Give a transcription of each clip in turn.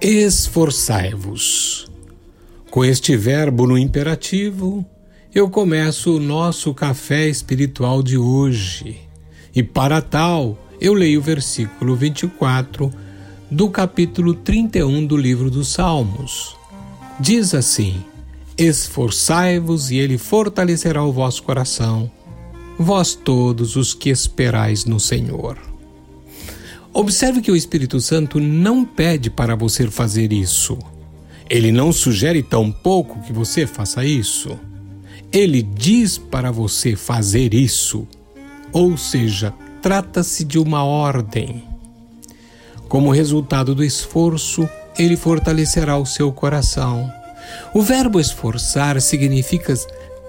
Esforçai-vos. Com este verbo no imperativo, eu começo o nosso café espiritual de hoje. E para tal, eu leio o versículo 24 do capítulo 31 do livro dos Salmos. Diz assim: Esforçai-vos e ele fortalecerá o vosso coração, vós todos os que esperais no Senhor. Observe que o Espírito Santo não pede para você fazer isso. Ele não sugere tampouco que você faça isso. Ele diz para você fazer isso. Ou seja, trata-se de uma ordem. Como resultado do esforço, ele fortalecerá o seu coração. O verbo esforçar significa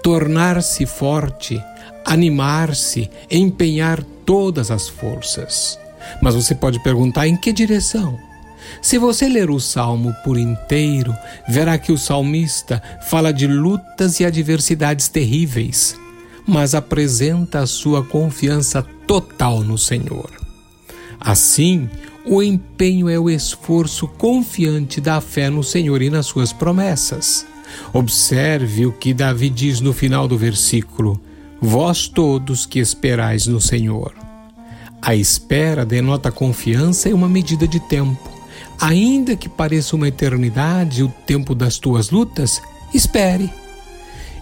tornar-se forte, animar-se, empenhar todas as forças. Mas você pode perguntar em que direção? Se você ler o salmo por inteiro, verá que o salmista fala de lutas e adversidades terríveis, mas apresenta a sua confiança total no Senhor. Assim, o empenho é o esforço confiante da fé no Senhor e nas suas promessas. Observe o que Davi diz no final do versículo: Vós todos que esperais no Senhor. A espera denota confiança e uma medida de tempo. Ainda que pareça uma eternidade o tempo das tuas lutas, espere.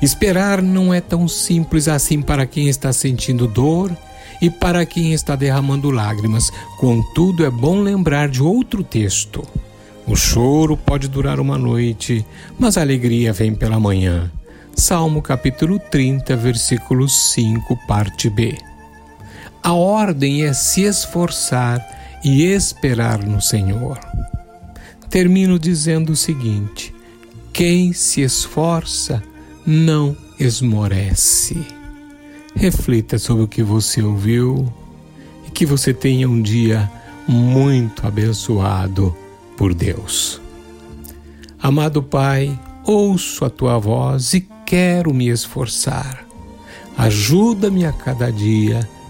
Esperar não é tão simples assim para quem está sentindo dor e para quem está derramando lágrimas. Contudo, é bom lembrar de outro texto. O choro pode durar uma noite, mas a alegria vem pela manhã. Salmo capítulo 30, versículo 5, parte B. A ordem é se esforçar e esperar no Senhor. Termino dizendo o seguinte: quem se esforça não esmorece. Reflita sobre o que você ouviu e que você tenha um dia muito abençoado por Deus. Amado Pai, ouço a tua voz e quero me esforçar. Ajuda-me a cada dia,